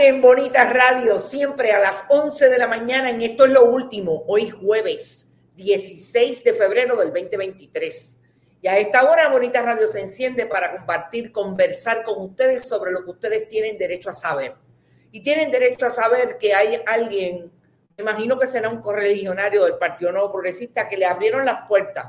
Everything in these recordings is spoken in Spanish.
En Bonita Radio, siempre a las 11 de la mañana en Esto es lo último, hoy jueves 16 de febrero del 2023. Y a esta hora Bonita Radio se enciende para compartir, conversar con ustedes sobre lo que ustedes tienen derecho a saber. Y tienen derecho a saber que hay alguien imagino que será un correligionario del Partido Nuevo Progresista, que le abrieron las puertas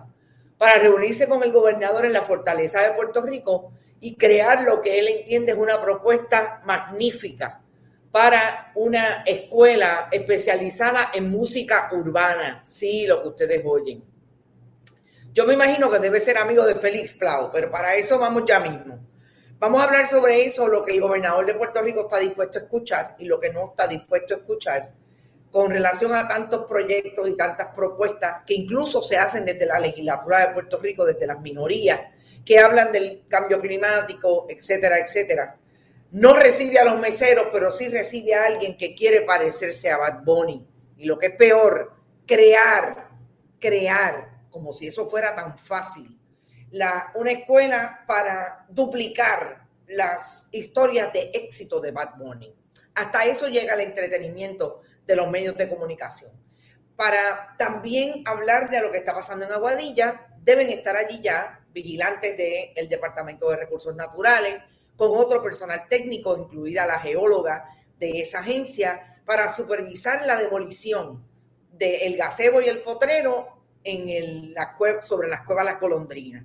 para reunirse con el gobernador en la fortaleza de Puerto Rico y crear lo que él entiende es una propuesta magnífica para una escuela especializada en música urbana. Sí, lo que ustedes oyen. Yo me imagino que debe ser amigo de Félix Plau, pero para eso vamos ya mismo. Vamos a hablar sobre eso, lo que el gobernador de Puerto Rico está dispuesto a escuchar y lo que no está dispuesto a escuchar con relación a tantos proyectos y tantas propuestas que incluso se hacen desde la legislatura de Puerto Rico, desde las minorías, que hablan del cambio climático, etcétera, etcétera. No recibe a los meseros, pero sí recibe a alguien que quiere parecerse a Bad Bunny. Y lo que es peor, crear, crear, como si eso fuera tan fácil, la, una escuela para duplicar las historias de éxito de Bad Bunny. Hasta eso llega el entretenimiento de los medios de comunicación. Para también hablar de lo que está pasando en Aguadilla, deben estar allí ya vigilantes del Departamento de Recursos Naturales, con otro personal técnico, incluida la geóloga de esa agencia, para supervisar la demolición del gazebo y el potrero en la sobre las cuevas Las Colondrinas.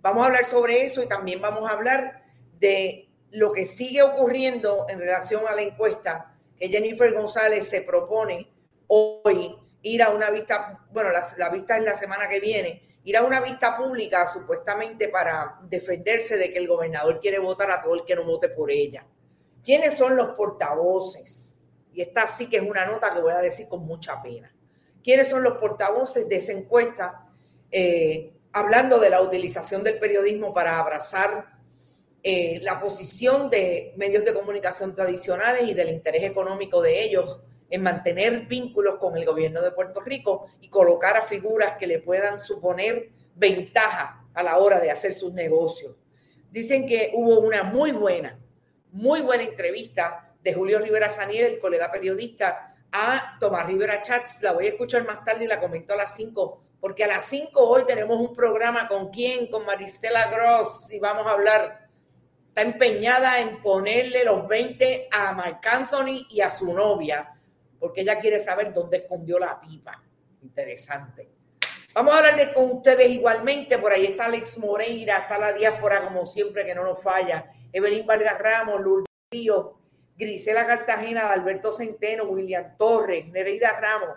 Vamos a hablar sobre eso y también vamos a hablar de lo que sigue ocurriendo en relación a la encuesta que Jennifer González se propone hoy ir a una vista, bueno, la, vista es la semana que viene, ir a una vista pública supuestamente para defenderse de que el gobernador quiere votar a todo el que no vote por ella. ¿Quiénes son los portavoces? Y esta sí que es una nota que voy a decir con mucha pena. ¿Quiénes son los portavoces de esa encuesta? Eh, hablando de la utilización del periodismo para abrazar eh, la posición de medios de comunicación tradicionales y del interés económico de ellos en mantener vínculos con el gobierno de Puerto Rico y colocar a figuras que le puedan suponer ventaja a la hora de hacer sus negocios. Dicen que hubo una muy buena, muy buena entrevista de Julio Rivera Saniel, el colega periodista, a Tomás Rivera Chats. La voy a escuchar más tarde y la comento a las 5, porque a las 5 hoy tenemos un programa con quién, con Maristela Gross, y vamos a hablar está empeñada en ponerle los 20 a Marc Anthony y a su novia, porque ella quiere saber dónde escondió la pipa. Interesante. Vamos a hablar con ustedes igualmente. Por ahí está Alex Moreira, está la diáspora, como siempre, que no nos falla. Evelyn Vargas Ramos, Lourdes Río, Grisela Cartagena, Alberto Centeno, William Torres, Nereida Ramos.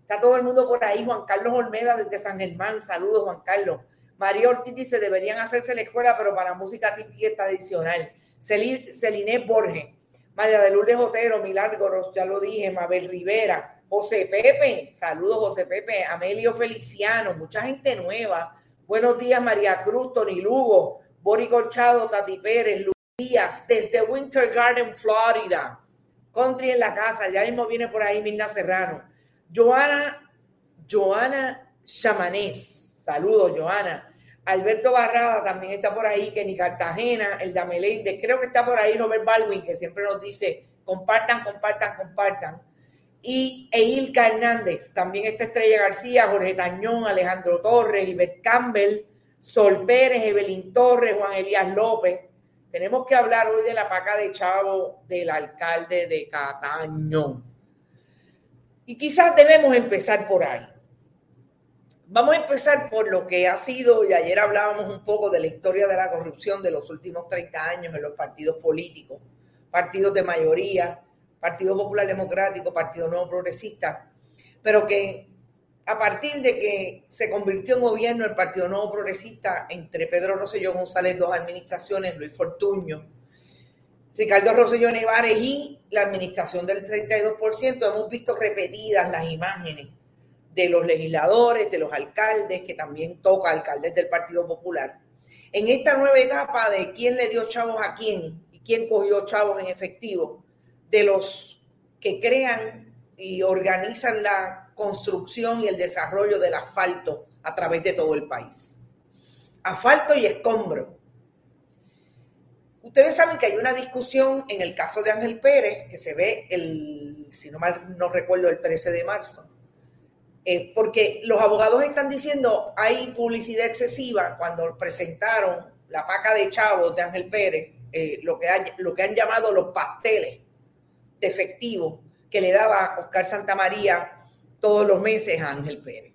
Está todo el mundo por ahí. Juan Carlos Olmeda desde San Germán. Saludos, Juan Carlos. María Ortiz dice, deberían hacerse la escuela, pero para música típica tradicional. Celine Borges, María de Lourdes Otero, Milagros, ya lo dije, Mabel Rivera, José Pepe, saludos José Pepe, Amelio Feliciano, mucha gente nueva. Buenos días, María Cruz, Tony Lugo, Bori Colchado, Tati Pérez, Luis Díaz, desde Winter Garden, Florida. Country en la casa, ya mismo viene por ahí Mirna Serrano. Joana, Joana Chamanés. Saludos, Joana. Alberto Barrada también está por ahí, Kenny Cartagena, el da Meléndez, creo que está por ahí Robert Baldwin, que siempre nos dice compartan, compartan, compartan. Y Eilka Hernández, también está Estrella García, Jorge Tañón, Alejandro Torres, Ibet Campbell, Sol Pérez, Evelyn Torres, Juan Elías López. Tenemos que hablar hoy de la paca de Chavo del alcalde de Cataño. Y quizás debemos empezar por ahí. Vamos a empezar por lo que ha sido, y ayer hablábamos un poco de la historia de la corrupción de los últimos 30 años en los partidos políticos, partidos de mayoría, Partido Popular Democrático, Partido Nuevo Progresista, pero que a partir de que se convirtió en gobierno el Partido Nuevo Progresista entre Pedro Rosselló González, dos administraciones, Luis Fortuño, Ricardo Rosselló Nevares y la administración del 32%, hemos visto repetidas las imágenes de los legisladores, de los alcaldes, que también toca alcaldes del Partido Popular. En esta nueva etapa de quién le dio chavos a quién y quién cogió chavos en efectivo, de los que crean y organizan la construcción y el desarrollo del asfalto a través de todo el país. Asfalto y escombro. Ustedes saben que hay una discusión en el caso de Ángel Pérez, que se ve el, si no mal no recuerdo, el 13 de marzo, eh, porque los abogados están diciendo hay publicidad excesiva cuando presentaron la paca de chavos de Ángel Pérez, eh, lo, que lo que han llamado los pasteles de efectivo que le daba Oscar Santamaría todos los meses a Ángel Pérez.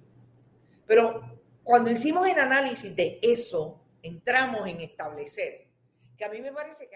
Pero cuando hicimos el análisis de eso, entramos en establecer que a mí me parece que